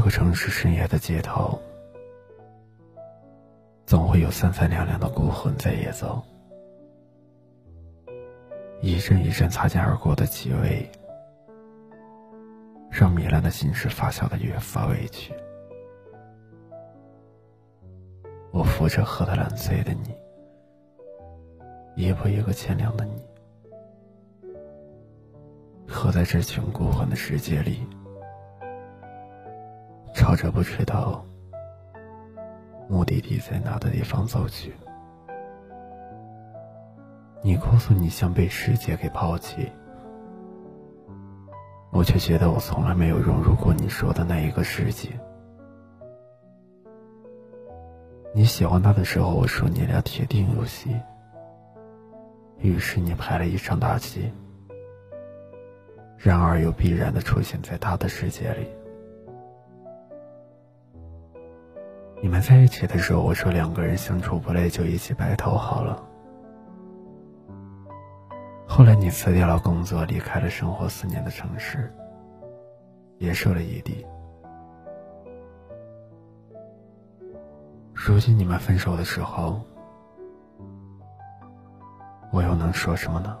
这个城市深夜的街头，总会有三三两两的孤魂在夜走，一阵一阵擦肩而过的气味，让糜烂的心事发酵的越发委屈。我扶着喝得烂醉的你，一步一个欠凉的你，喝在这群孤魂的世界里。朝着不知道目的地在哪的地方走去。你告诉你像被世界给抛弃，我却觉得我从来没有融入过你说的那一个世界。你喜欢他的时候，我说你俩铁定有戏。于是你拍了一场大戏，然而又必然的出现在他的世界里。你们在一起的时候，我说两个人相处不累就一起白头好了。后来你辞掉了工作，离开了生活四年的城市，也受了异地。如今你们分手的时候，我又能说什么呢？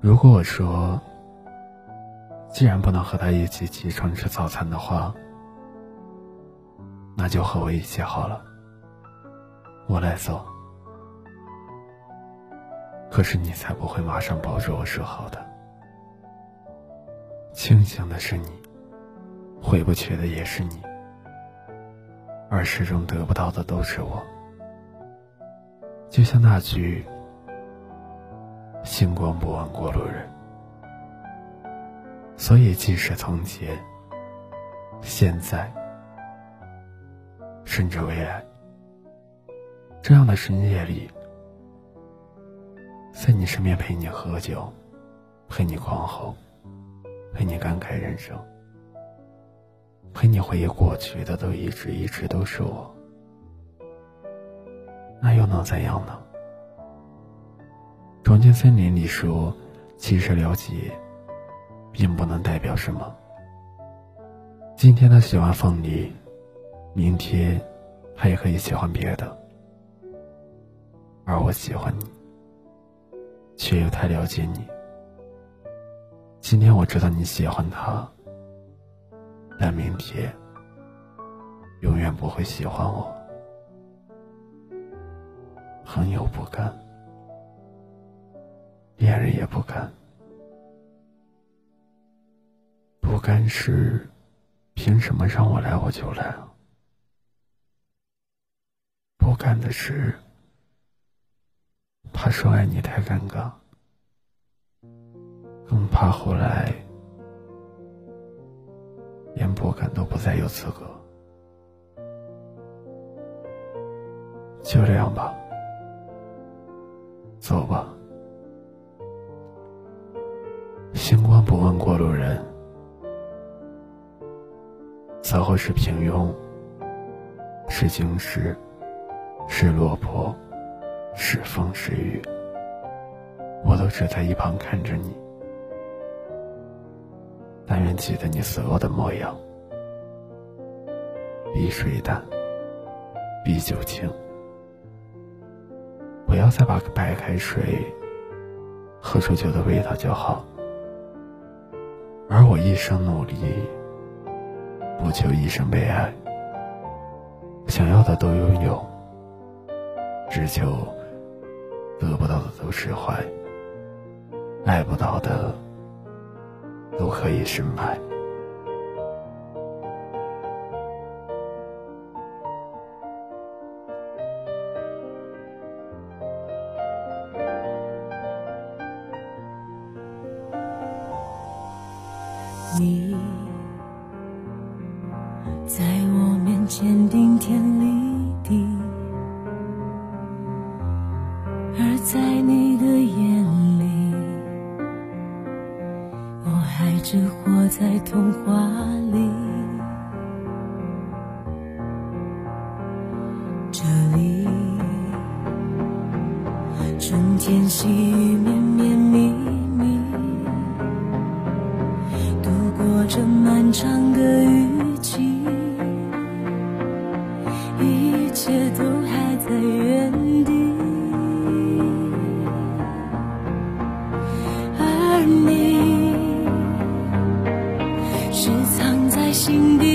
如果我说……既然不能和他一起起床吃早餐的话，那就和我一起好了。我来走。可是你才不会马上抱着我说好的。庆幸的是你，回不去的也是你，而始终得不到的都是我。就像那句“星光不问过路人”。所以，即使从前、现在，甚至未来，这样的深夜里，在你身边陪你喝酒，陪你狂吼，陪你感慨人生，陪你回忆过去的，都一直一直都是我。那又能怎样呢？重庆森林里说：“其实了解。”并不能代表什么。今天他喜欢凤梨，明天他也可以喜欢别的。而我喜欢你，却又太了解你。今天我知道你喜欢他，但明天永远不会喜欢我。朋友不甘，恋人也不甘。不甘是，凭什么让我来我就来啊？不甘的事，怕说爱你太尴尬，更怕后来连不敢都不再有资格。就这样吧，走吧。星光不问过路人。此后是平庸，是惊世，是落魄，是风是雨，我都只在一旁看着你。但愿记得你所有的模样，比水淡，比酒清。不要再把白开水喝出酒的味道就好。而我一生努力。不求一生被爱，想要的都拥有，只求得不到的都释怀，爱不到的都可以深埋。只活在童话里。这里，春天细雨绵绵密密，度过。这漫长的雨季，一切都还在原地，而你心底。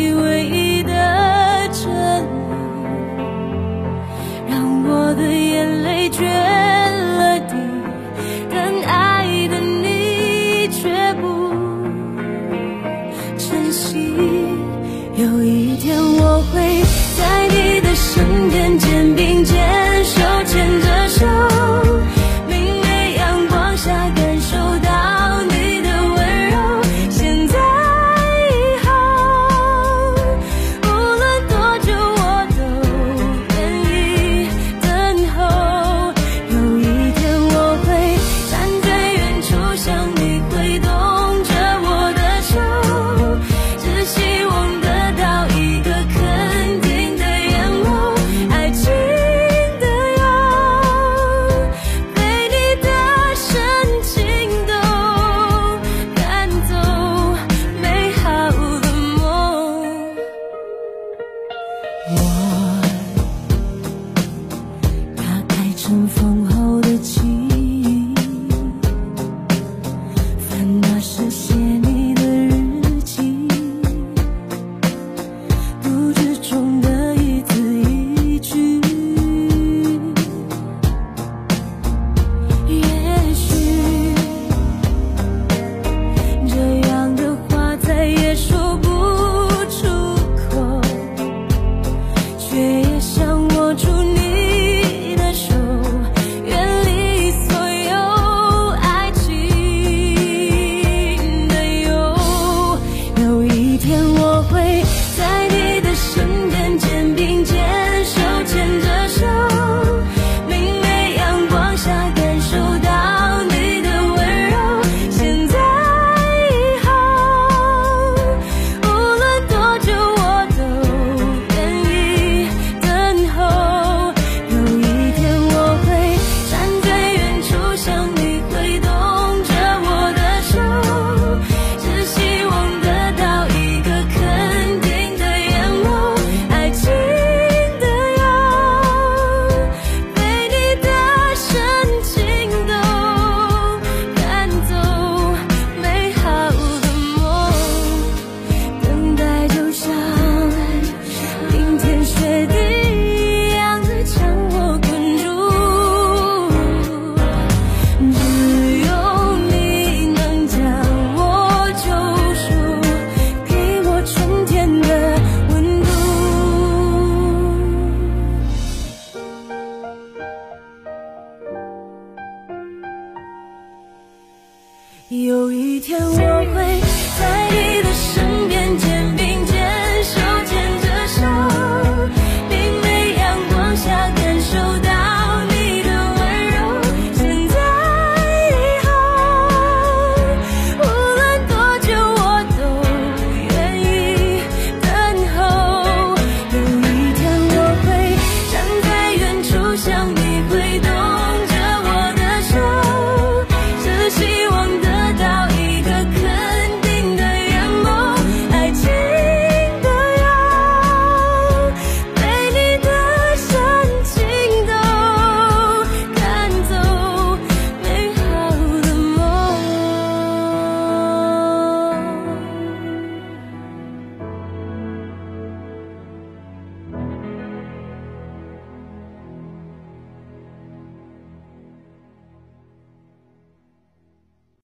can